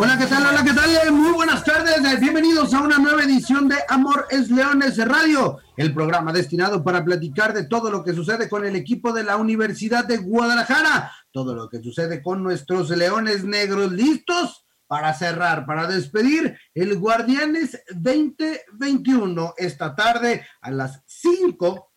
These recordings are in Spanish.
Hola, ¿qué tal? Hola, ¿qué tal? Muy buenas tardes. Bienvenidos a una nueva edición de Amor es Leones Radio, el programa destinado para platicar de todo lo que sucede con el equipo de la Universidad de Guadalajara, todo lo que sucede con nuestros Leones Negros listos para cerrar, para despedir el Guardianes 2021 esta tarde a las 5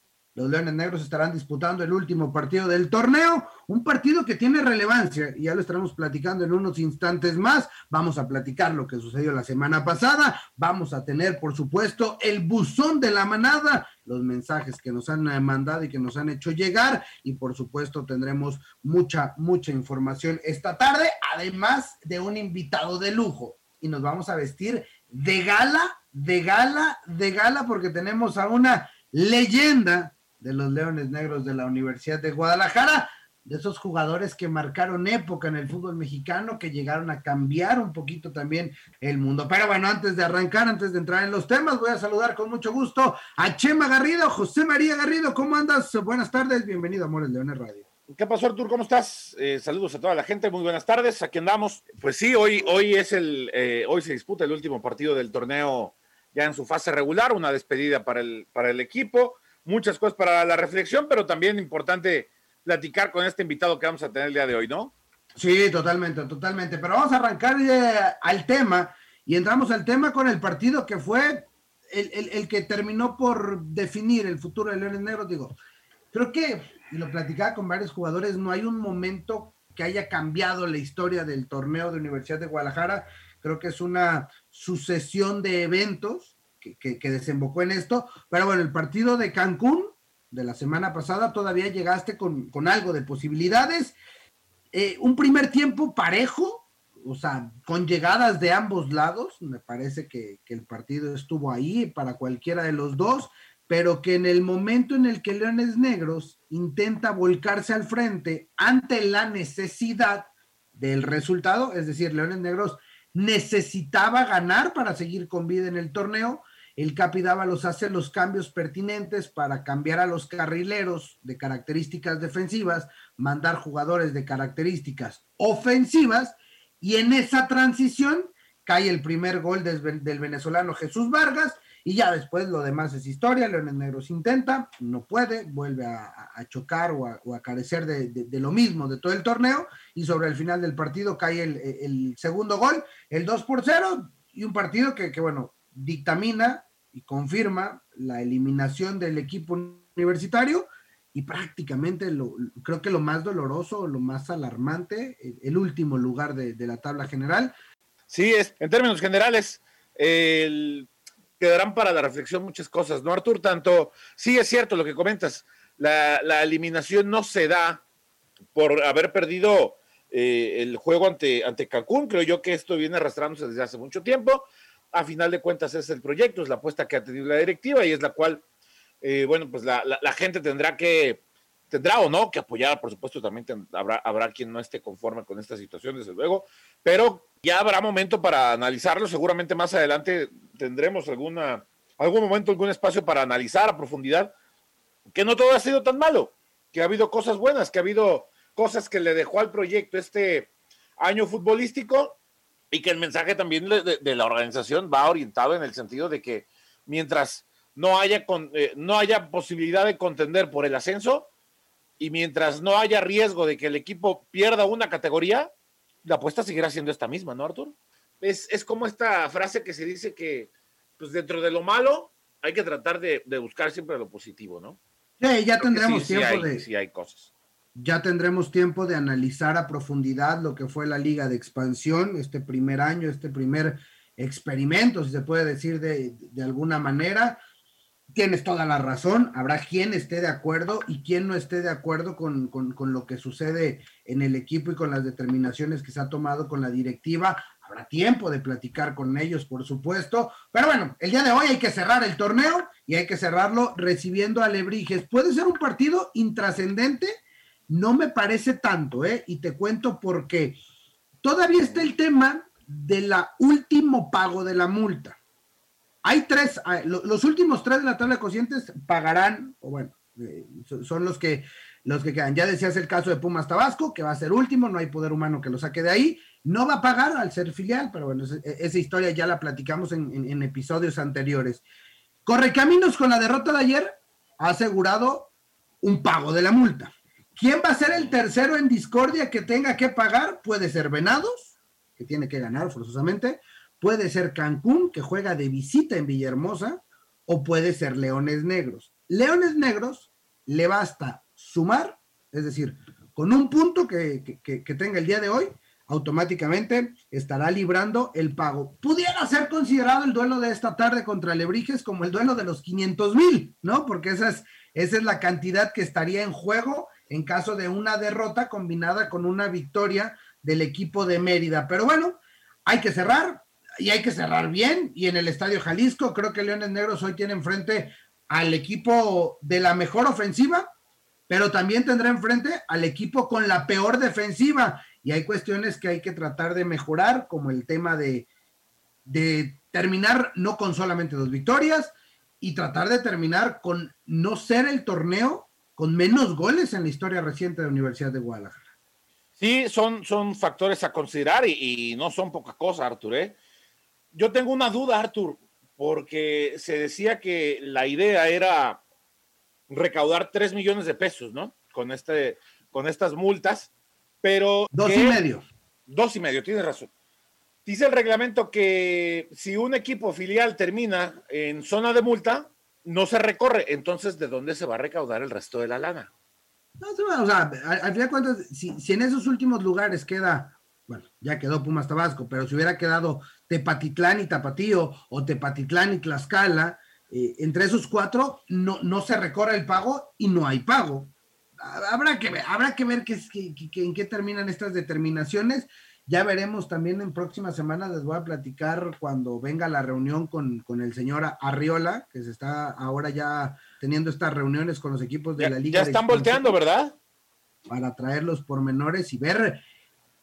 los Leones Negros estarán disputando el último partido del torneo, un partido que tiene relevancia y ya lo estaremos platicando en unos instantes más. Vamos a platicar lo que sucedió la semana pasada, vamos a tener por supuesto el buzón de la manada, los mensajes que nos han mandado y que nos han hecho llegar y por supuesto tendremos mucha, mucha información esta tarde, además de un invitado de lujo y nos vamos a vestir de gala, de gala, de gala porque tenemos a una leyenda de los Leones Negros de la Universidad de Guadalajara, de esos jugadores que marcaron época en el fútbol mexicano, que llegaron a cambiar un poquito también el mundo. Pero bueno, antes de arrancar, antes de entrar en los temas, voy a saludar con mucho gusto a Chema Garrido, José María Garrido, ¿cómo andas? Buenas tardes, bienvenido a Amores Leones Radio. ¿Qué pasó, Artur? ¿Cómo estás? Eh, saludos a toda la gente, muy buenas tardes. Aquí andamos. Pues sí, hoy, hoy es el, eh, hoy se disputa el último partido del torneo ya en su fase regular, una despedida para el, para el equipo muchas cosas para la reflexión, pero también importante platicar con este invitado que vamos a tener el día de hoy, ¿no? Sí, totalmente, totalmente. Pero vamos a arrancar eh, al tema y entramos al tema con el partido que fue el, que terminó por definir el futuro de Leones Negros. Digo, creo que, y lo platicaba con varios jugadores, no hay un momento que haya cambiado la historia del torneo de Universidad de Guadalajara. Creo que es una sucesión de eventos que, desembocó en esto. Pero bueno, el partido de Cancún de la semana pasada todavía llegaste con, algo de posibilidades. Eh, un primer tiempo parejo, o sea, con llegadas de ambos lados. Me parece que, que, el partido estuvo ahí para cualquiera de los dos, pero que en el momento en el que Leones Negros intenta volcarse al frente ante la necesidad del resultado, es decir, Leones Negros necesitaba ganar para seguir con vida en el torneo, el Capi Dávalos hace los cambios pertinentes para cambiar a los carrileros de características defensivas, mandar jugadores de características ofensivas, y en esa transición cae el primer gol del, venezolano Jesús Vargas, y ya después lo demás es historia, Leones Negros intenta, no puede, vuelve a, chocar o a, carecer de, lo mismo de todo el torneo, y sobre el final del partido cae el, segundo gol, el 2 por 0, y un partido que, que bueno, dictamina y confirma la eliminación del equipo universitario y prácticamente lo, creo que lo más doloroso, lo más alarmante, el, último lugar de, la tabla general. Sí, es, en términos generales, quedarán para la reflexión muchas cosas, ¿no, Artur? Tanto, sí es cierto lo que comentas, la, la eliminación no se da por haber perdido eh, el juego ante, ante Cancún, creo yo que esto viene arrastrándose desde hace mucho tiempo, a final de cuentas es el proyecto, es la apuesta que ha tenido la directiva y es la cual, eh, bueno, pues la, gente tendrá que, tendrá o no que apoyar, por supuesto, también habrá, habrá quien no esté conforme con esta situación, desde luego, pero ya habrá momento para analizarlo, seguramente más adelante tendremos alguna, algún momento, algún espacio para analizar a profundidad, que no todo ha sido tan malo, que ha habido cosas buenas, que ha habido cosas que le dejó al proyecto este año futbolístico y que el mensaje también de, la organización va orientado en el sentido de que mientras no haya, eh, no haya posibilidad de contender por el ascenso y mientras no haya riesgo de que el equipo pierda una categoría, la apuesta seguirá siendo esta misma, ¿no, Artur? Es, como esta frase que se dice que, pues dentro de lo malo, hay que tratar de, buscar siempre lo positivo, ¿no? Sí, ya tendremos tiempo de. Sí, hay cosas ya tendremos tiempo de analizar a profundidad lo que fue la liga de expansión, este primer año, este primer experimento, si se puede decir de, alguna manera. Tienes toda la razón, habrá quien esté de acuerdo y quien no esté de acuerdo con, con lo que sucede en el equipo y con las determinaciones que se ha tomado con la directiva habrá tiempo de platicar con ellos, por supuesto. Pero bueno, el día de hoy hay que cerrar el torneo y hay que cerrarlo recibiendo a Lebrijes. Puede ser un partido intrascendente, no me parece tanto, ¿eh? Y te cuento por qué. Todavía está el tema de la último pago de la multa. Hay tres, ah, los últimos tres de la tabla de cocientes pagarán, o bueno, eh, son los que los que quedan. Ya decías el caso de Pumas Tabasco, que va a ser último, no hay poder humano que lo saque de ahí. No va a pagar al ser filial, pero bueno, esa historia ya la platicamos en, episodios anteriores. Correcaminos con la derrota de ayer ha asegurado un pago de la multa. ¿Quién va a ser el tercero en discordia que tenga que pagar? Puede ser Venados, que tiene que ganar forzosamente. Puede ser Cancún, que juega de visita en Villahermosa. O puede ser Leones Negros. Leones Negros le basta sumar, es decir, con un punto que, tenga el día de hoy, automáticamente estará librando el pago. Pudiera ser considerado el duelo de esta tarde contra Lebrijes como el duelo de los 500 mil, ¿no? Porque esa es, esa es la cantidad que estaría en juego en caso de una derrota combinada con una victoria del equipo de Mérida. Pero bueno, hay que cerrar y hay que cerrar bien. Y en el Estadio Jalisco, creo que Leones Negros hoy tienen frente al equipo de la mejor ofensiva pero también tendrá enfrente al equipo con la peor defensiva y hay cuestiones que hay que tratar de mejorar, como el tema de, terminar no con solamente dos victorias y tratar de terminar con no ser el torneo con menos goles en la historia reciente de la Universidad de Guadalajara. Sí, son, son factores a considerar y, no son poca cosa, Artur. ¿eh? Yo tengo una duda, Artur, porque se decía que la idea era recaudar 3 millones de pesos, ¿no? Con, este, con estas multas, pero... Dos y medio. Dos y medio, tienes razón. Dice el reglamento que si un equipo filial termina en zona de multa, no se recorre. Entonces, ¿de dónde se va a recaudar el resto de la lana? No, o sea, al, final de cuentas, si, si, en esos últimos lugares queda, bueno, ya quedó Pumas Tabasco, pero si hubiera quedado Tepatitlán y Tapatío o Tepatitlán y Tlaxcala, eh, entre esos cuatro no, no se recorre el pago y no hay pago. Habrá que ver, habrá que ver qué, en qué terminan estas determinaciones. Ya veremos también en próximas semanas, les voy a platicar cuando venga la reunión con, el señor Arriola, que se está ahora ya teniendo estas reuniones con los equipos de la liga. Ya están volteando, ¿verdad? Para traer los pormenores y ver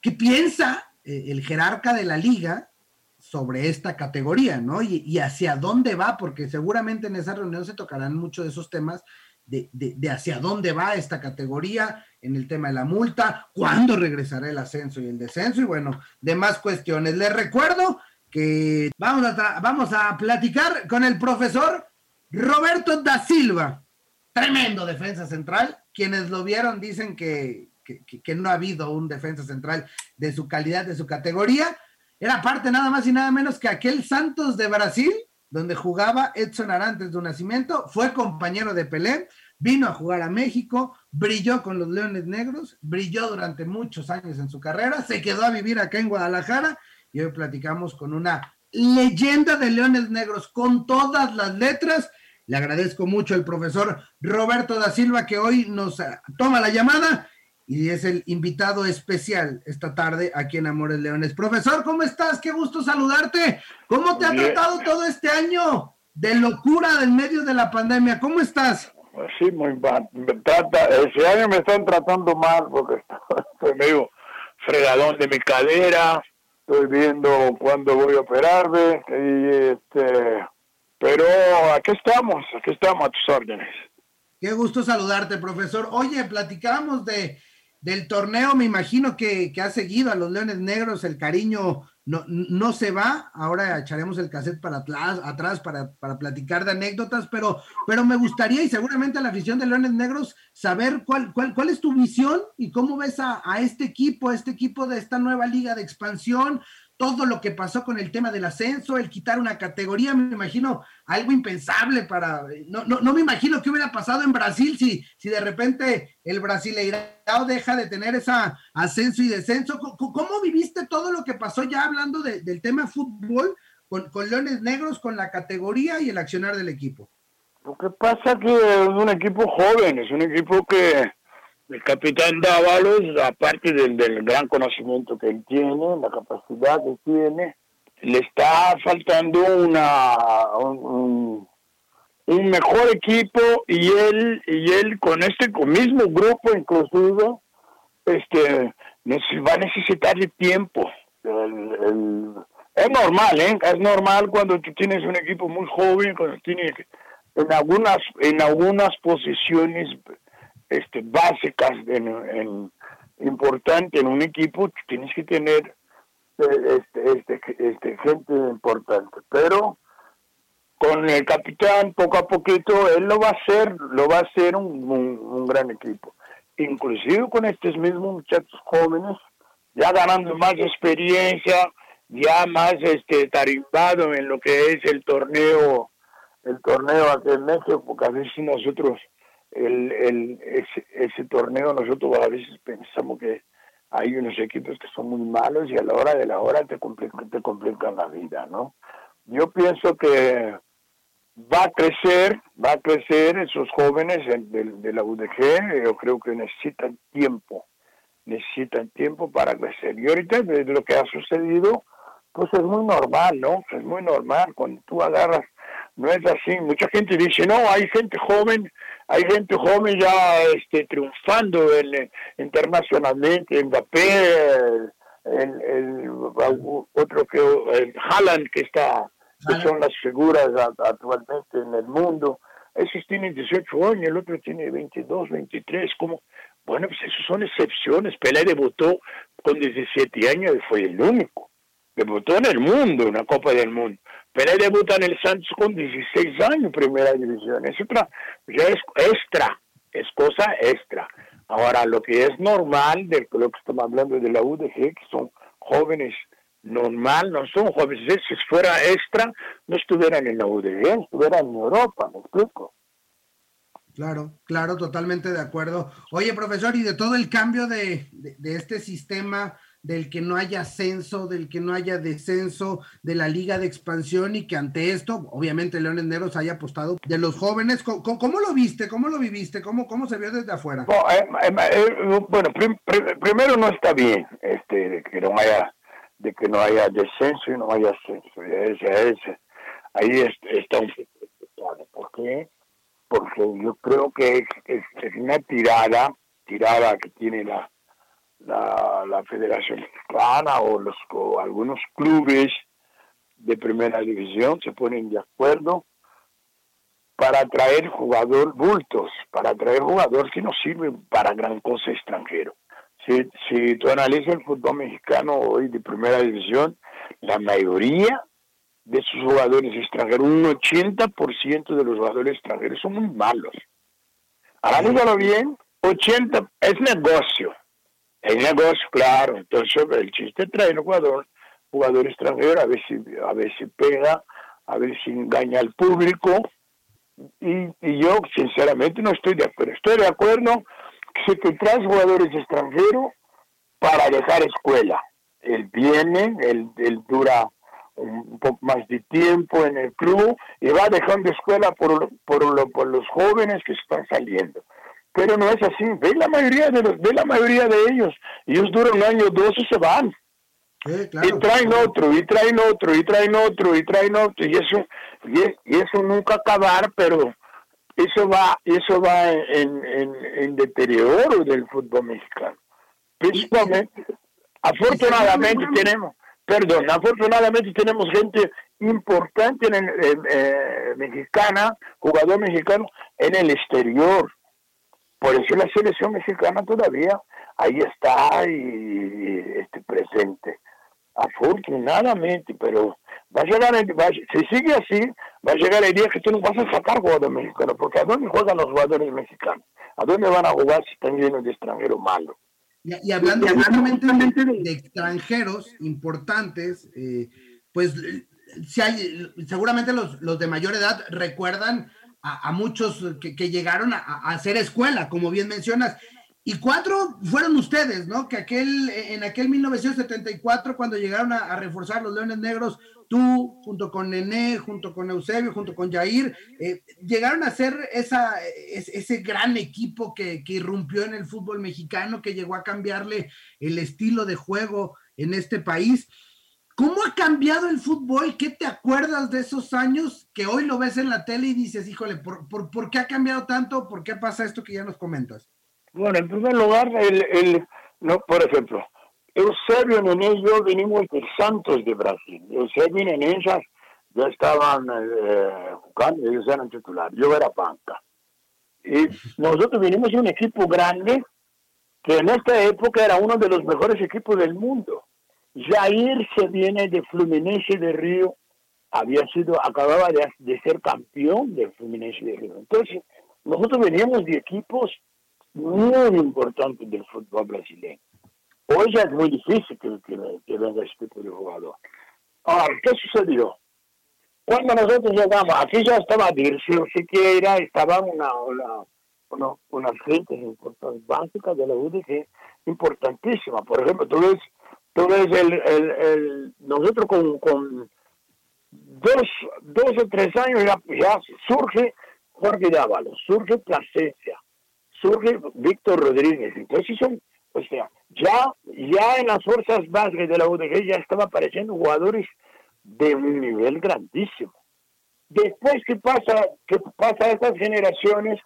qué piensa eh, el jerarca de la liga sobre esta categoría, ¿no? Y, hacia dónde va, porque seguramente en esa reunión se tocarán mucho de esos temas de, de, hacia dónde va esta categoría, en el tema de la multa, cuándo regresará el ascenso y el descenso, y bueno, demás cuestiones. Les recuerdo que vamos a, vamos a platicar con el profesor Roberto da Silva, tremendo defensa central. Quienes lo vieron dicen que, que no ha habido un defensa central de su calidad, de su categoría era parte nada más y nada menos que aquel Santos de Brasil, donde jugaba Edson Arantes de un nacimiento, fue compañero de Pelé, vino a jugar a México, brilló con los Leones Negros, brilló durante muchos años en su carrera, se quedó a vivir acá en Guadalajara y hoy platicamos con una leyenda de Leones Negros con todas las letras. Le agradezco mucho al profesor Roberto da Silva que hoy nos toma la llamada y es el invitado especial esta tarde aquí en Amores Leones. Profesor, ¿cómo estás? Qué gusto saludarte. ¿Cómo te ha tratado todo este año de locura en medio de la pandemia? ¿Cómo estás? Pues sí, muy mal. trata, ese año me están tratando mal porque estoy medio fregadón de mi cadera. Estoy viendo cuándo voy a operarme. Y este, pero aquí estamos, aquí estamos a tus órdenes. Qué gusto saludarte, profesor. Oye, platicamos de del torneo, me imagino que, ha seguido a los Leones Negros, el cariño no, no se va, ahora echaremos el cassette para atrás, atrás para, para, platicar de anécdotas, pero, pero me gustaría y seguramente a la afición de Leones Negros saber cuál, cuál, cuál es tu visión y cómo ves a, a este equipo, a este equipo de esta nueva liga de expansión, todo lo que pasó con el tema del ascenso, el quitar una categoría, me imagino algo impensable para, no, no, no me imagino qué hubiera pasado en Brasil si, si de repente el Brasileirao deja de tener esa ascenso y descenso. ¿Cómo, viviste todo lo que pasó ya hablando del tema fútbol con, con, Leones Negros, con la categoría y el accionar del equipo? Lo que pasa es que es un equipo joven, es un equipo que el capitán Dávalos, aparte del, gran conocimiento que él tiene, la capacidad que tiene, le está faltando una un, mejor equipo y él y él con este mismo grupo inclusive este va a necesitar de tiempo es normal ¿eh? es normal cuando tú tienes un equipo muy joven cuando tienes en algunas en algunas posiciones este, básicas en, en, importante en un equipo, tienes que tener eh, este, este, este, gente importante. Pero con el capitán, poco a poquito, él lo va a hacer, lo va a hacer un, gran equipo. Inclusive con estos mismos muchachos jóvenes, ya ganando más experiencia, ya más este tarimbado en lo que es el torneo, el torneo aquí en México, porque a veces nosotros el, el, ese, ese torneo nosotros a veces pensamos que hay unos equipos que son muy malos y a la hora de la hora te complican, te complican la vida, ¿no? Yo pienso que va a crecer, va a crecer esos jóvenes de, de la UDG, yo creo que necesitan tiempo, necesitan tiempo para crecer. Y ahorita de lo que ha sucedido, pues es muy normal, ¿no? Es muy normal cuando tú agarras, no es así. Mucha gente dice, no, hay gente joven hay gente joven ya este, triunfando en, internacionalmente, Mbappé, el, el, otro que, el Haaland, que está, que son las figuras actualmente en el mundo. Esos tienen 18 años, el otro tiene 22, 23, como, bueno, pues esos son excepciones. Pelé debutó con 17 años y fue el único. Debutó en el mundo, una Copa del Mundo. Pelé debuta en el Santos con 16 años, primera división. Es otra, ya es extra, es cosa extra. Ahora, lo que es normal, de lo que estamos hablando de la UDG, que son jóvenes normal, no son jóvenes, si fuera extra, no estuvieran en la UDG, estuvieran en Europa, me explico. Claro, claro, totalmente de acuerdo. Oye, profesor, y de todo el cambio de, de este sistema del que no haya ascenso, del que no haya descenso de la liga de expansión y que ante esto, obviamente, Leones Negros haya apostado de los jóvenes. ¿Cómo, lo viste? ¿Cómo lo viviste? ¿Cómo, cómo se vio desde afuera? bueno, eh, eh, primero no está bien este, de que no haya de que no haya descenso y no haya ascenso. ahí está un ¿Por qué? Porque yo creo que es una tirada, tirada que tiene la la, la Federación Mexicana o, los, algunos clubes de primera división se ponen de acuerdo para traer jugador bultos, para traer jugador que no sirve para gran cosa extranjero. Si, si tú analizas el fútbol mexicano hoy de primera división, la mayoría de sus jugadores extranjeros, un 80% de los jugadores extranjeros son muy malos. Analízalo bien, 80 es negocio. El negocio, claro. Entonces, el chiste trae un jugador, jugador extranjero, a ver si, a ver si pega, a ver si engaña al público. Y, yo, sinceramente, no estoy de acuerdo. Estoy de acuerdo que se traes jugadores extranjeros para dejar escuela. Él viene, él, él dura un poco más de tiempo en el club y va dejando escuela por, por, por los jóvenes que están saliendo pero no es así. Ve la mayoría de los, ve la mayoría de ellos. Ellos duran un año, dos y se van. y traen otro, y traen otro, y traen otro, y traen otro, y eso, y, eso nunca acabar, pero eso va, eso va en, en, deterioro del fútbol mexicano. Principalmente, afortunadamente tenemos, perdón, afortunadamente tenemos gente importante en el, eh, mexicana, jugador mexicano en el exterior por eso la selección mexicana todavía ahí está y, este, presente. Afortunadamente, pero va a llegar, el, si sigue así, va a llegar el día que tú no vas a sacar jugadores mexicanos, porque ¿a dónde juegan los jugadores mexicanos? ¿A dónde van a jugar si están llenos de extranjeros malos? Y, hablando, de, de, extranjeros importantes, eh, pues si hay, seguramente los, los de mayor edad recuerdan a, muchos que, llegaron a, hacer escuela, como bien mencionas. y cuatro fueron ustedes, ¿no? Que aquel, en aquel 1974, cuando llegaron a, reforzar los Leones Negros, tú, junto con Nené, junto con Eusebio, junto con Jair, eh, llegaron a ser esa, ese gran equipo que, que irrumpió en el fútbol mexicano, que llegó a cambiarle el estilo de juego en este país. ¿Cómo ha cambiado el fútbol? ¿Qué te acuerdas de esos años que hoy lo ves en la tele y dices, híjole, ¿por, por, qué ha cambiado tanto? ¿Por qué pasa esto que ya nos comentas? Bueno, en primer lugar, el, el no, por ejemplo, Eusebio, Nené y yo venimos de Santos de Brasil. Eusebio y Nené ya, estaban eh, jugando, ellos eran titulares, yo era banca. Y nosotros venimos de un equipo grande que en esta época era uno de los mejores equipos del mundo Jair se viene de Fluminense de Río, había sido, acababa de, ser campeón de Fluminense de Río. Entonces, nosotros veníamos de equipos muy importantes del fútbol brasileño. Hoy ya es muy difícil que, venga este tipo de jugador. Ahora, ¿qué sucedió? Cuando nosotros llegamos, aquí ya estaba Dircio Siqueira, estaba una, una, una, unas gentes importantes, básicas de la UDG, importantísimas. Por ejemplo, tú ves entonces, el, el, nosotros con, con dos, dos o tres años ya, surge Jorge Dávalos, surge Plasencia, surge Víctor Rodríguez. Entonces son, o sea, ya, ya en las fuerzas básicas de la UDG ya estaba apareciendo jugadores de un nivel grandísimo. Después que pasa, que pasa estas generaciones,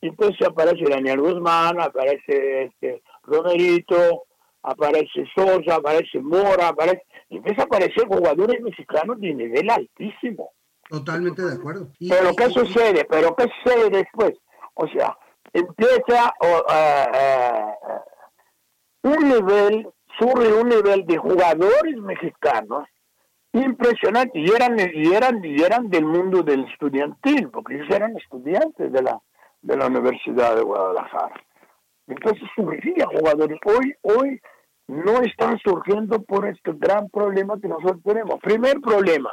entonces aparece Daniel Guzmán, aparece este Romerito, aparece Sosa, aparece Mora, aparece, empieza a aparecer jugadores mexicanos de nivel altísimo. Totalmente de acuerdo. Pero ¿qué sucede? ¿Pero qué sucede después? O sea, empieza un nivel, surge un nivel de jugadores mexicanos impresionante y eran, y eran, y eran del mundo del estudiantil, porque ellos eran estudiantes de la, de la Universidad de Guadalajara. Entonces surgían jugadores. Hoy, hoy no están surgiendo por este gran problema que nosotros tenemos. Primer problema,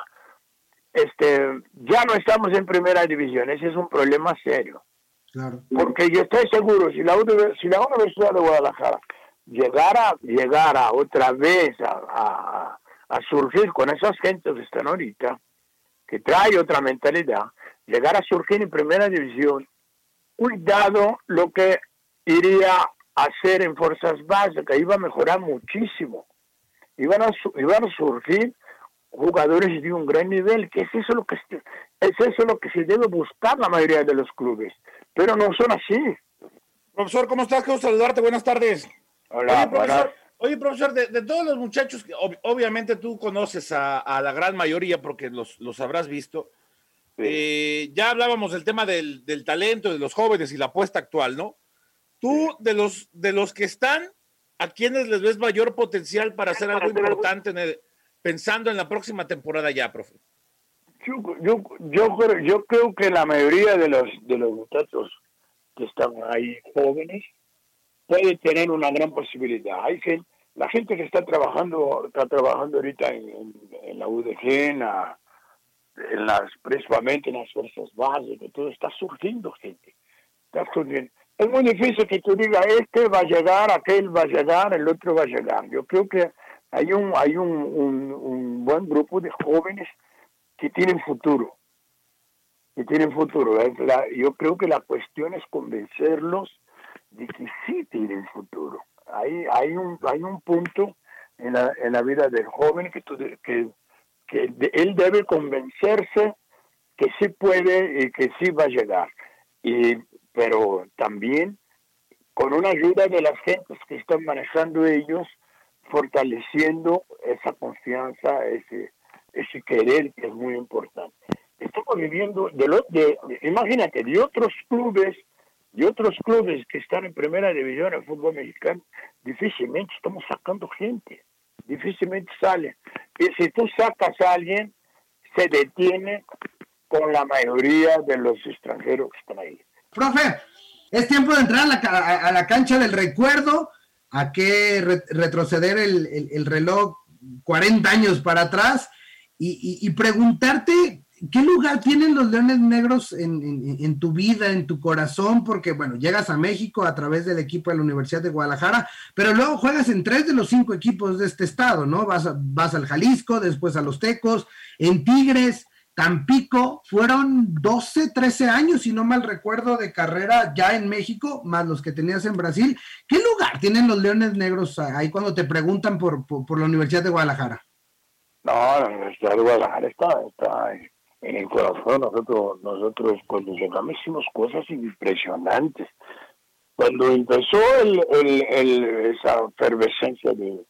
este, ya no estamos en primera división, ese es un problema serio. Porque yo estoy seguro, si la, si la Universidad de Guadalajara llegara, llegara otra vez a, a, surgir con esas gentes que están ahorita, que trae otra mentalidad, llegar a surgir en primera división, cuidado lo que iría hacer en fuerzas básicas, iba a mejorar muchísimo. Iban a, iban a surgir jugadores de un gran nivel, que es eso lo que es eso lo que se debe buscar la mayoría de los clubes, pero no son así. Profesor, ¿cómo estás? Quiero saludarte, buenas tardes. Hola, oye, profesor, oye, profesor de, todos los muchachos, obviamente tú conoces a, la gran mayoría porque los, los habrás visto. Eh, ya hablábamos del tema del, del talento de los jóvenes y la apuesta actual, ¿no? Tú, de los, de los que están, ¿a quiénes les ves mayor potencial para hacer algo importante pensando en la próxima temporada ya, profe? Yo, yo, yo, yo creo que la mayoría de los, de los muchachos que están ahí jóvenes puede tener una gran posibilidad. Hay gente, la gente que está trabajando, está trabajando ahorita en, la UDG, en, en, las, principalmente en las fuerzas básicas, todo está surgiendo gente. Está surgiendo es muy difícil que tú digas, este va a llegar, aquel va a llegar, el otro va a llegar. Yo creo que hay un, hay un, un, buen grupo de jóvenes que tienen futuro, que tienen futuro. yo creo que la cuestión es convencerlos de que sí tienen futuro. Hay, hay, un, hay un punto en la, en la vida del joven que, que, que él debe convencerse que sí puede y que sí va a llegar. Y pero también con una ayuda de las gentes que están manejando ellos, fortaleciendo esa confianza, ese, ese querer que es muy importante. Estamos viviendo, de, lo, de imagínate, de otros clubes, de otros clubes que están en primera división del fútbol mexicano, difícilmente estamos sacando gente, difícilmente sale. Y si tú sacas a alguien, se detiene con la mayoría de los extranjeros que están ahí. Profe, es tiempo de entrar a la, cancha del recuerdo, a que retroceder el, reloj 40 años para atrás y, preguntarte ¿qué lugar tienen los Leones Negros en, tu vida, en tu corazón? Porque, bueno, llegas a México a través del equipo de la Universidad de Guadalajara, pero luego juegas en tres de los cinco equipos de este estado, ¿no? Vas, vas al Jalisco, después a los Tecos, en Tigres, Tampico, fueron 12, 13 años, si no mal recuerdo, de carrera ya en México, más los que tenías en Brasil. ¿Qué lugar tienen los Leones Negros ahí cuando te preguntan por, por, la Universidad de Guadalajara? No, la Universidad de Guadalajara está, está en el corazón. Nosotros, nosotros cuando llegamos hicimos cosas impresionantes. Cuando empezó el, el, esa efervescencia de,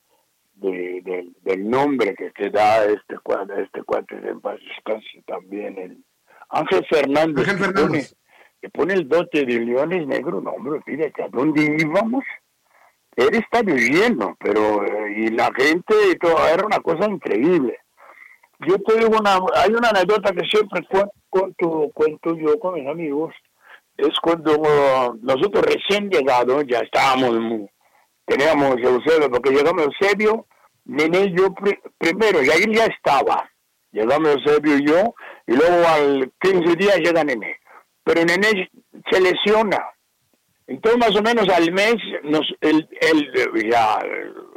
del nombre que, que da este cuadro, este cuate de paz también, el Ángel Fernández, Que, pone, el dote de Leones Negros, no hombre, fíjate, ¿a dónde íbamos? Él está viviendo, pero eh, y la gente y todo, era una cosa increíble. Yo te digo una, hay una anécdota que siempre cuento, cuento yo con mis amigos, es cuando uh, nosotros recién llegados, ya estábamos muy, teníamos Eusebio, porque llegamos Eusebio, Nene y yo primero, y ahí ya estaba. Llegamos Eusebio y yo, y luego al 15 días llega Nene. Pero Nene se lesiona. Entonces, más o menos al mes, nos, él, ya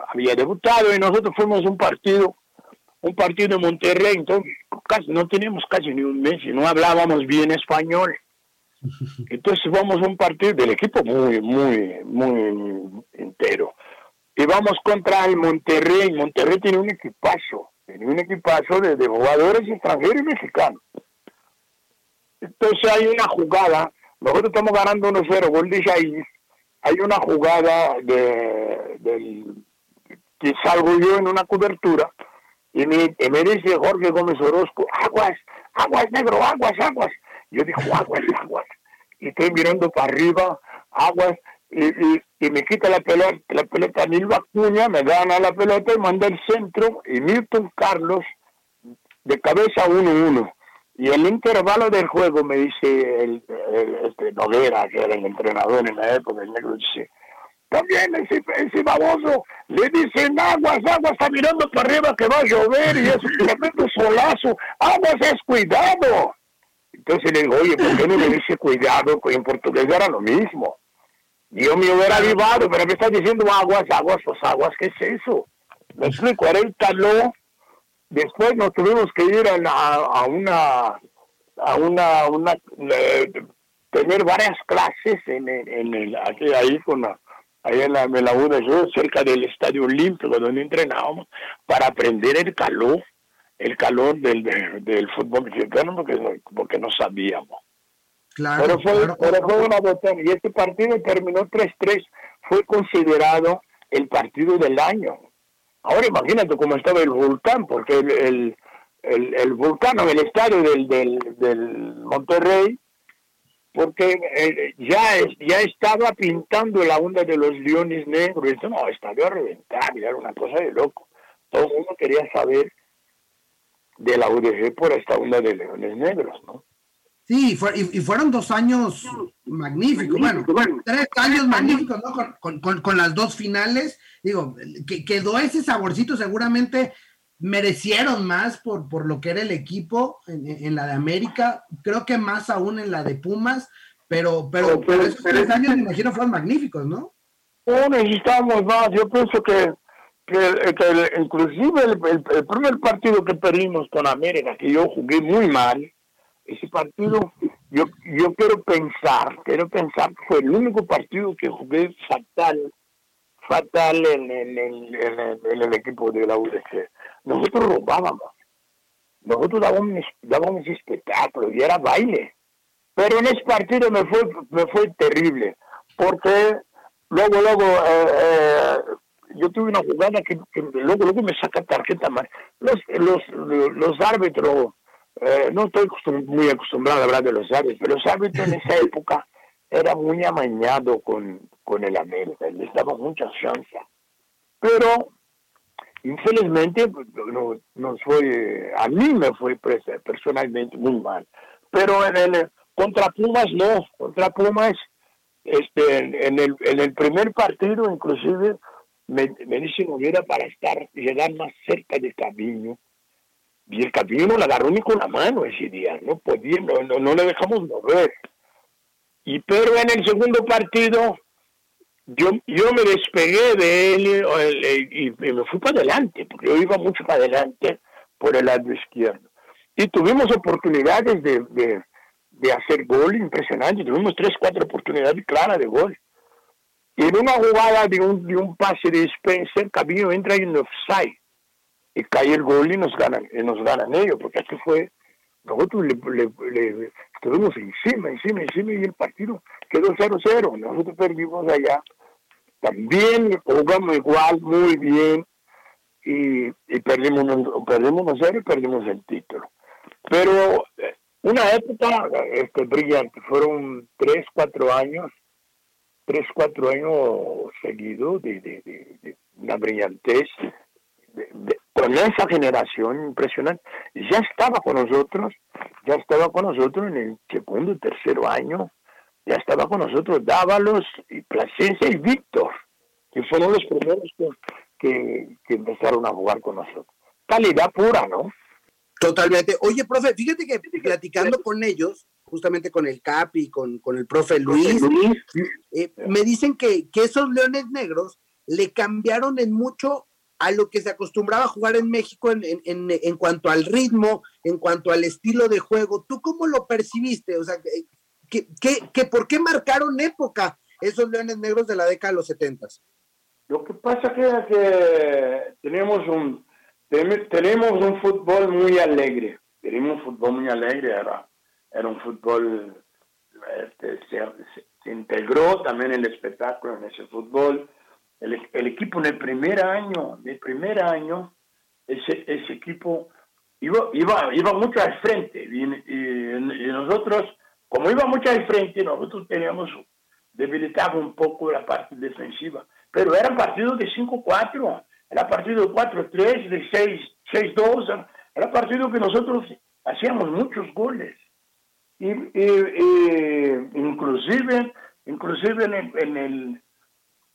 había debutado y nosotros fuimos un partido, un partido de Monterrey. Entonces, casi, no teníamos casi ni un mes y no hablábamos bien español. Entonces vamos a un partido del equipo muy, muy, muy entero. Y vamos contra el Monterrey. Monterrey tiene un equipazo, tiene un equipazo de, jugadores extranjeros y mexicanos. Entonces hay una jugada, nosotros estamos ganando 1-0, gol de Jair. Hay una jugada de, del que salgo yo en una cobertura y me, y me dice Jorge Gómez Orozco, aguas, aguas negro, aguas, aguas. Yo digo, aguas, aguas. Y estoy mirando para arriba, aguas, y, y, me quita la pelota, la pelota Nilva Acuña, me gana la pelota y manda el centro, y Milton Carlos de cabeza 1-1. Y el intervalo del juego me dice el, este Noguera, que era el entrenador en la época, el negro dice, también ese, ese baboso le dicen aguas, aguas, está mirando para arriba que va a llover y es un tremendo solazo, aguas es cuidado. Entonces le digo, oye, ¿por qué no me dice cuidado? En portugués era lo mismo. Yo me hubiera avivado, pero me estás diciendo aguas, aguas, pues aguas, ¿qué es eso? Me explico, era el calor. Después nos tuvimos que ir a, una, a una, una eh, tener varias clases en, en, el, aquí, ahí con la, ahí en la, en la cerca del Estadio Olímpico, donde entrenábamos, para aprender el calor el calor del, del fútbol mexicano porque, porque no sabíamos. Claro, pero fue, pero fue una botón y este partido terminó 3-3, fue considerado el partido del año. Ahora imagínate cómo estaba el volcán, porque el, el, el, el volcán en el estadio del, del, del Monterrey, porque eh, ya, ya estaba pintando la onda de los leones negros. Esto no, estaba a reventar, era una cosa de loco. Todo el mundo quería saber de la UDG por esta onda de Leones Negros, ¿no? Sí, y, fueron dos años magníficos, bueno, tres años magníficos, ¿no? Con, las dos finales, digo, que quedó ese saborcito, seguramente merecieron más por, por lo que era el equipo en, la de América, creo que más aún en la de Pumas, pero, pero, pero, esos tres años me imagino fueron magníficos, ¿no? No necesitamos más, yo pienso que que, inclusive el, primer partido que perdimos con América, que yo jugué muy mal, ese partido, yo, yo quiero pensar, quiero pensar que fue el único partido que jugué fatal, fatal en, en, en, el equipo de la UDC. Nosotros robábamos, nosotros dábamos, dábamos espectáculo y era baile. Pero en ese partido me fue, me fue terrible, porque luego, luego, eh, eh, yo tuve una jugada que, luego, luego me saca tarjeta más. Los, los, los árbitros, eh, no estoy muy acostumbrado a hablar de los árbitros, pero los árbitros en esa época era muy amañado con, con el América, les daba mucha chance. Pero, infelizmente, no, nos fue, a mí me fue personalmente muy mal. Pero en el, contra Pumas no, contra Pumas, este, en, el, en el primer partido inclusive dice Noguera para estar, llegar más cerca del camino. y el camino no la agarró ni con la mano ese día, no podía, no, no, le dejamos mover. Y pero en el segundo partido, yo, yo me despegué de él y, me fui para adelante, porque yo iba mucho para adelante por el lado izquierdo. Y tuvimos oportunidades de, de, de hacer gol impresionante, tuvimos tres, cuatro oportunidades claras de gol. Y en una jugada de un, de un pase de Spencer, Cabello entra en offside. Y cae el gol y nos ganan, y nos ganan ellos, porque aquí fue, nosotros le, estuvimos encima, encima, encima y el partido quedó 0-0, nosotros perdimos allá, también jugamos igual, muy bien, y, y perdimos, perdimos 0 y perdimos el título. Pero eh, una época este, brillante, fueron 3, 4 años, 3, 4 años seguidos de, de, de, una brillantez con esa generación impresionante, ya estaba con nosotros, ya estaba con nosotros en el segundo y tercer año, ya estaba con nosotros Dávalos, y Plasencia y Víctor, que fueron los primeros que, que, empezaron a jugar con nosotros. Calidad pura, ¿no? Totalmente. Oye, profe, fíjate que platicando con ellos, justamente con el Capi, con, con el profe Luis, eh, me dicen que, que esos leones negros le cambiaron en mucho a lo que se acostumbraba a jugar en México en, en, en, cuanto al ritmo, en cuanto al estilo de juego. ¿Tú cómo lo percibiste? O sea, ¿qué, qué, por qué marcaron época esos Leones Negros de la década de los setentas? Lo que pasa es que tenemos un, tenemos un fútbol muy alegre. Tenemos un fútbol muy alegre. Era, era un fútbol, este, se integró también el espectáculo en ese fútbol el, equipo en el primer año, el primer año, ese, ese equipo iba, iba, iba mucho al frente. Y, nosotros, como iba mucho al frente, nosotros teníamos debilitado un poco la parte defensiva. Pero era partido de 5-4, era partido de 4-3, de 6-2, era partido que nosotros hacíamos muchos goles. Y, inclusive, inclusive en el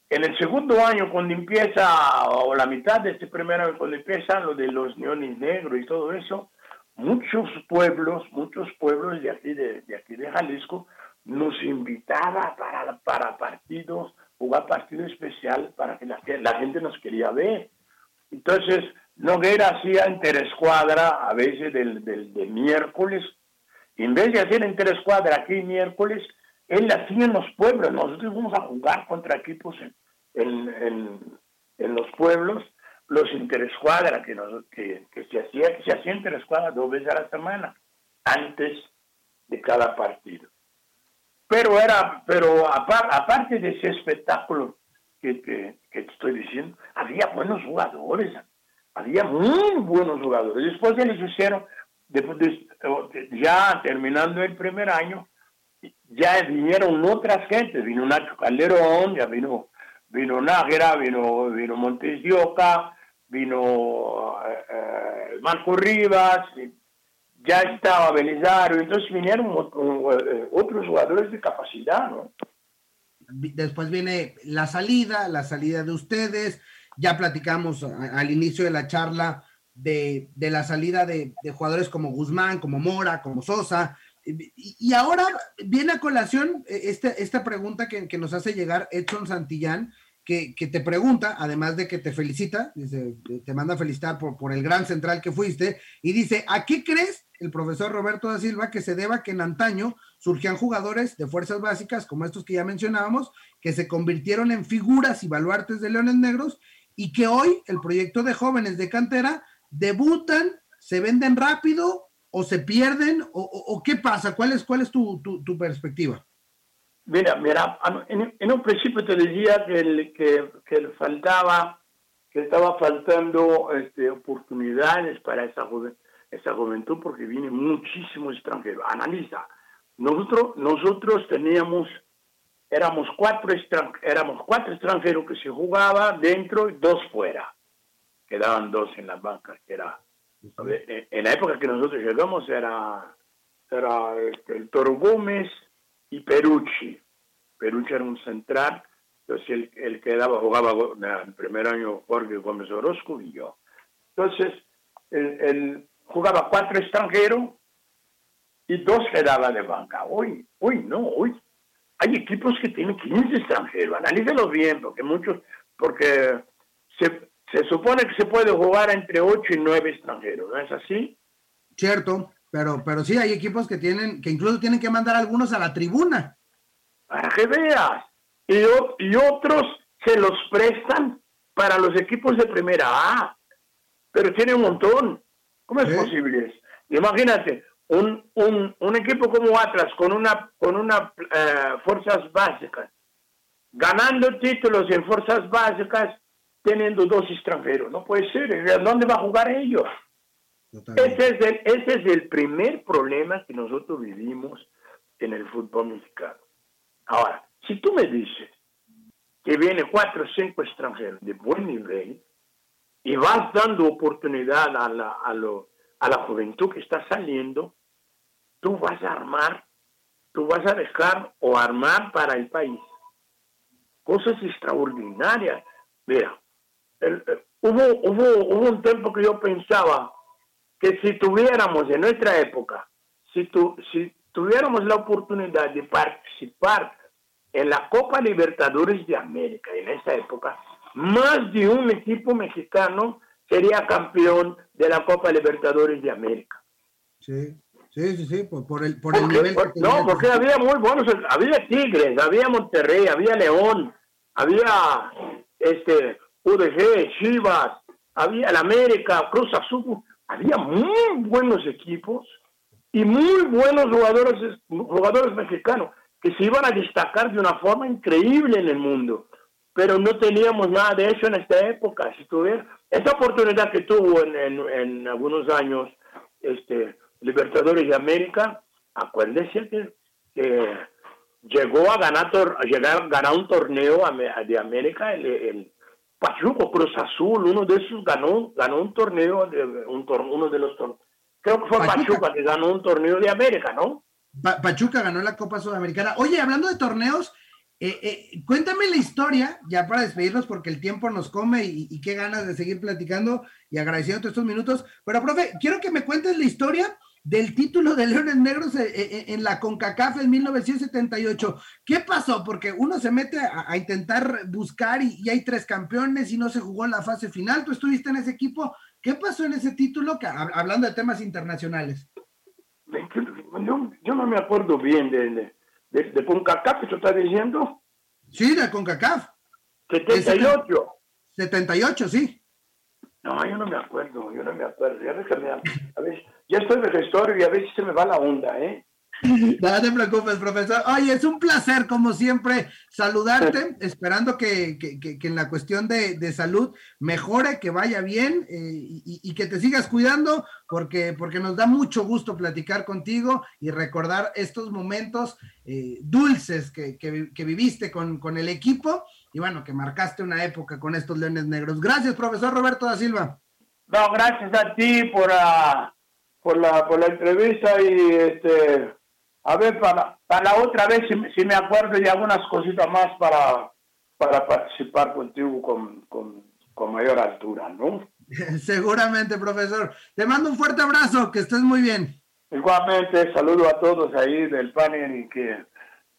en el segundo año, cuando empieza, o la mitad de este primer año, cuando empieza lo de los neones negros y todo eso, muchos pueblos, muchos pueblos de aquí de, aquí de Jalisco nos invitaba para, para partidos, jugar partido especial para que la, la gente nos quería ver. Entonces, Noguera hacía interescuadra a veces del, del, de miércoles. En vez de hacer interescuadra aquí miércoles, él hacía en los pueblos. Nosotros íbamos a jugar contra equipos en, en, los pueblos, los interescuadra que, que, que, se hacía, que se hacía interescuadra dos veces a la semana, antes de cada partido. Pero era, pero aparte de ese espectáculo que, que, te estoy diciendo, había buenos jugadores, había muy buenos jugadores. Después de les hicieron, después ya terminando el primer año, ya vinieron otras gentes, vino Nacho Calderón, ya vino, vino Nájera, vino, vino Montes vino eh, eh, Marco Rivas, ya estaba Belisario, entonces vinieron eh, otros jugadores de capacidad, ¿no? Después viene la salida, la salida de ustedes, ya platicamos al inicio de la charla de, de la salida de, de, jugadores como Guzmán, como Mora, como Sosa, y ahora viene a colación eh, esta, esta pregunta que, que, nos hace llegar Edson Santillán, que, que, te pregunta, además de que te felicita, dice, te manda a felicitar por, por el gran central que fuiste, y dice, ¿a qué crees el profesor Roberto da Silva que se deba que en antaño surgían jugadores de fuerzas básicas, como estos que ya mencionábamos, que se convirtieron en figuras y baluartes de Leones Negros, y que hoy el proyecto de jóvenes de cantera debutan, se venden rápido o se pierden o, qué pasa? ¿Cuál es, cuál es tu, tu, perspectiva? Mira, mira, en, un principio te decía que, que, que faltaba, que estaba faltando este, oportunidades para esa, esa juventud porque viene muchísimo extranjero. Analiza, nosotros, nosotros teníamos, éramos cuatro, éramos cuatro extranjeros que se jugaba dentro y dos fuera. Quedaban dos en las bancas, que era en la época que nosotros llegamos era, era este, el Toro Gómez y Perucci. Perucci era un central, entonces el, el que daba, jugaba el primer año Jorge Gómez Orozco y yo. Entonces, el, jugaba cuatro extranjeros y dos quedaban de banca. Hoy, hoy no, hoy hay equipos que tienen 15 extranjeros. Analícelo bien, porque muchos, porque se, se supone que se puede jugar entre 8 y 9 extranjeros, ¿no es así? Cierto, pero, pero sí hay equipos que tienen, que incluso tienen que mandar algunos a la tribuna. Para que veas. Y, y otros se los prestan para los equipos de primera A. Pero tiene un montón. ¿Cómo es posible Imagínate, un, un, un, equipo como Atlas con una, con una eh, fuerzas básicas, ganando títulos en fuerzas básicas, teniendo dos extranjeros. No puede ser. ¿Dónde va a jugar ellos? Ese es, el, ese es el primer problema que nosotros vivimos en el fútbol mexicano. Ahora, si tú me dices que viene cuatro o cinco extranjeros de buen nivel y vas dando oportunidad a la, a, lo, a la juventud que está saliendo, tú vas a armar, tú vas a dejar o armar para el país cosas extraordinarias. Mira, hubo, hubo, hubo un tiempo que yo pensaba que si tuviéramos en nuestra época, si, tu, si tuviéramos la oportunidad de participar en la Copa Libertadores de América en esa época, más de un equipo mexicano sería campeón de la Copa Libertadores de América. Sí, sí, sí, sí por, el, por el nivel. no, porque había muy buenos, había Tigres, había Monterrey, había León, había este UDG, Chivas, había el América, Cruz Azul, había muy buenos equipos y muy buenos jugadores, jugadores mexicanos que se iban a destacar de una forma increíble en el mundo. Pero no teníamos nada de eso en esta época. Si tuviera esta oportunidad que tuvo en, algunos años este, Libertadores de América, acuérdese que, llegó a ganar, llegar, ganar un torneo de América, el, el Pachuco, Cruz Azul, uno de esos ganó, ganó un torneo, de, un uno de los torneos. Creo que fue Pachuca. que ganó un torneo de América, ¿no? Pachuca ganó la Copa Sudamericana. Oye, hablando de torneos, eh, eh, cuéntame la historia, ya para despedirnos, porque el tiempo nos come y, qué ganas de seguir platicando y agradeciendo estos minutos. Pero, profe, quiero que me cuentes la historia del título de Leones Negros eh, en la CONCACAF en 1978. ¿Qué pasó? Porque uno se mete a, intentar buscar y, y, hay tres campeones y no se jugó en la fase final. Tú estuviste en ese equipo. ¿Qué pasó en ese título? hablando de temas internacionales yo, no me acuerdo bien de, de, de, CONCACAF que tú estás diciendo. Sí, de CONCACAF. 78. 78, sí. No, yo no me acuerdo, yo no me acuerdo. Ya, a veces, ya estoy de gestor y a veces se me va la onda, ¿eh? No te preocupes, profesor. Oye, es un placer, como siempre, saludarte, esperando que, en la cuestión de, salud mejore, que vaya bien eh, y, que te sigas cuidando, porque, porque nos da mucho gusto platicar contigo y recordar estos momentos eh, dulces que, viviste con, con, el equipo y bueno, que marcaste una época con estos Leones Negros. Gracias, profesor Roberto da Silva. No, gracias a ti por, ah, por, la, por la entrevista y este a ver, para, para la otra vez, si, me acuerdo de algunas cositas más para, para participar contigo con, con, mayor altura, ¿no? Seguramente, profesor. Te mando un fuerte abrazo, que estés muy bien. Igualmente, saludo a todos ahí del panel y que,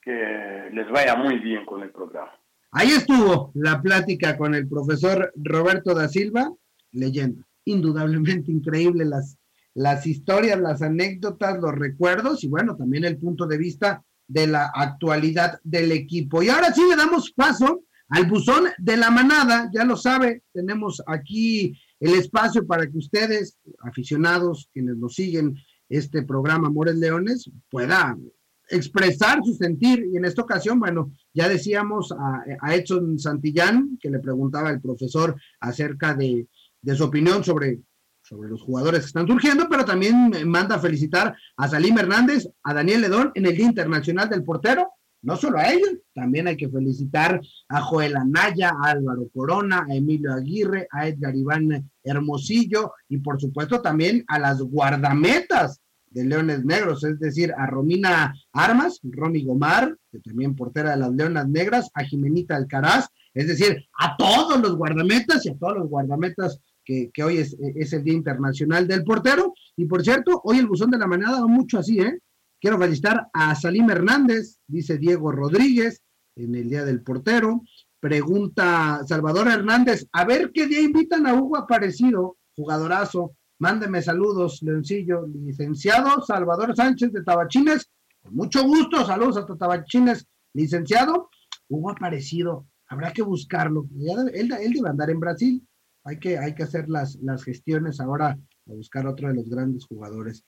que les vaya muy bien con el programa. Ahí estuvo la plática con el profesor Roberto da Silva, leyenda. Indudablemente increíble las las historias, las anécdotas, los recuerdos y bueno, también el punto de vista de la actualidad del equipo. Y ahora sí le damos paso al buzón de la manada, ya lo sabe, tenemos aquí el espacio para que ustedes, aficionados, quienes nos siguen este programa Amores Leones, puedan expresar su sentir. Y en esta ocasión, bueno, ya decíamos a, a Edson Santillán, que le preguntaba al profesor acerca de, de su opinión sobre sobre los jugadores que están surgiendo, pero también manda a felicitar a Salim Hernández, a Daniel Ledón en el Día Internacional del Portero. No solo a ellos, también hay que felicitar a Joel Anaya, a Álvaro Corona, a Emilio Aguirre, a Edgar Iván Hermosillo y por supuesto también a las guardametas de Leones Negros, es decir, a Romina Armas, Romy Gomar, que también portera de las Leonas Negras, a Jimenita Alcaraz, es decir, a todos los guardametas y a todos los guardametas que, hoy es, es, el Día Internacional del Portero. Y por cierto, hoy el buzón de la manada va mucho así, ¿eh? Quiero felicitar a Salim Hernández, dice Diego Rodríguez, en el Día del Portero. Pregunta Salvador Hernández, a ver qué día invitan a Hugo Aparecido, jugadorazo. Mándeme saludos, Leoncillo. Licenciado Salvador Sánchez de Tabachines, con mucho gusto, saludos a Tabachines, licenciado. Hugo Aparecido, habrá que buscarlo. Él, debe andar en Brasil. Hay que, hay que hacer las, las gestiones ahora a buscar otro de los grandes jugadores.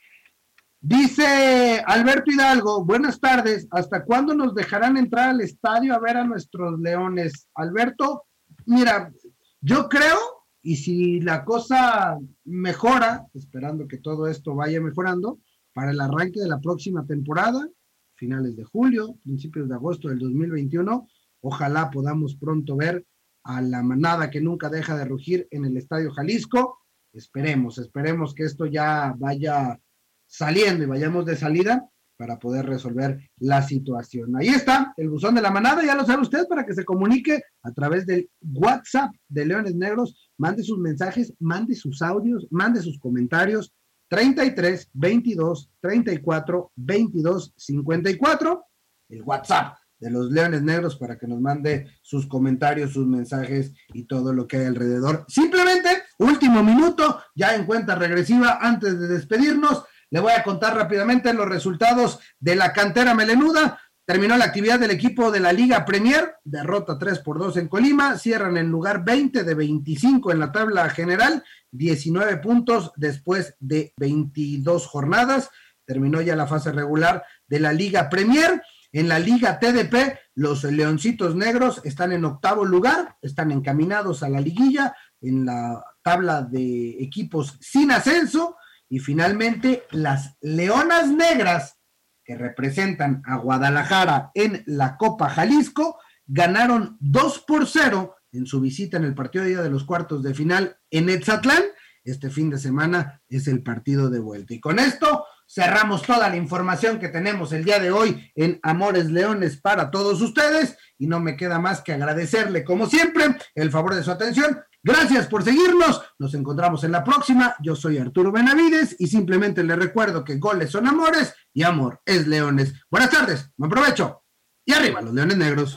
Dice Alberto Hidalgo, buenas tardes. ¿Hasta cuándo nos dejarán entrar al estadio a ver a nuestros leones? Alberto, mira, yo creo, y si la cosa mejora, esperando que todo esto vaya mejorando, para el arranque de la próxima temporada, finales de julio, principios de agosto del 2021, ojalá podamos pronto ver a la manada que nunca deja de rugir en el Estadio Jalisco. Esperemos, esperemos que esto ya vaya saliendo y vayamos de salida para poder resolver la situación. Ahí está, el buzón de la manada, ya lo sabe usted, para que se comunique a través del WhatsApp de Leones Negros, mande sus mensajes, mande sus audios, mande sus comentarios, 33 22 34 22 54, el WhatsApp de los Leones Negros para que nos mande sus comentarios, sus mensajes y todo lo que hay alrededor. Simplemente, último minuto, ya en cuenta regresiva antes de despedirnos. Le voy a contar rápidamente los resultados de la cantera melenuda. Terminó la actividad del equipo de la Liga Premier, derrota 3 por 2 en Colima, cierran en lugar 20 de 25 en la tabla general, 19 puntos después de 22 jornadas. Terminó ya la fase regular de la Liga Premier. En la Liga TDP, los Leoncitos Negros están en octavo lugar, están encaminados a la liguilla en la tabla de equipos sin ascenso. Y finalmente, las Leonas Negras, que representan a Guadalajara en la Copa Jalisco, ganaron 2 por 0 en su visita en el partido de día de los cuartos de final en Etzatlán. Este fin de semana es el partido de vuelta. Y con esto cerramos toda la información que tenemos el día de hoy en Amores Leones para todos ustedes. Y no me queda más que agradecerle, como siempre, el favor de su atención. Gracias por seguirnos. Nos encontramos en la próxima. Yo soy Arturo Benavides y simplemente le recuerdo que goles son amores y amor es leones. Buenas tardes, buen provecho y arriba los leones negros.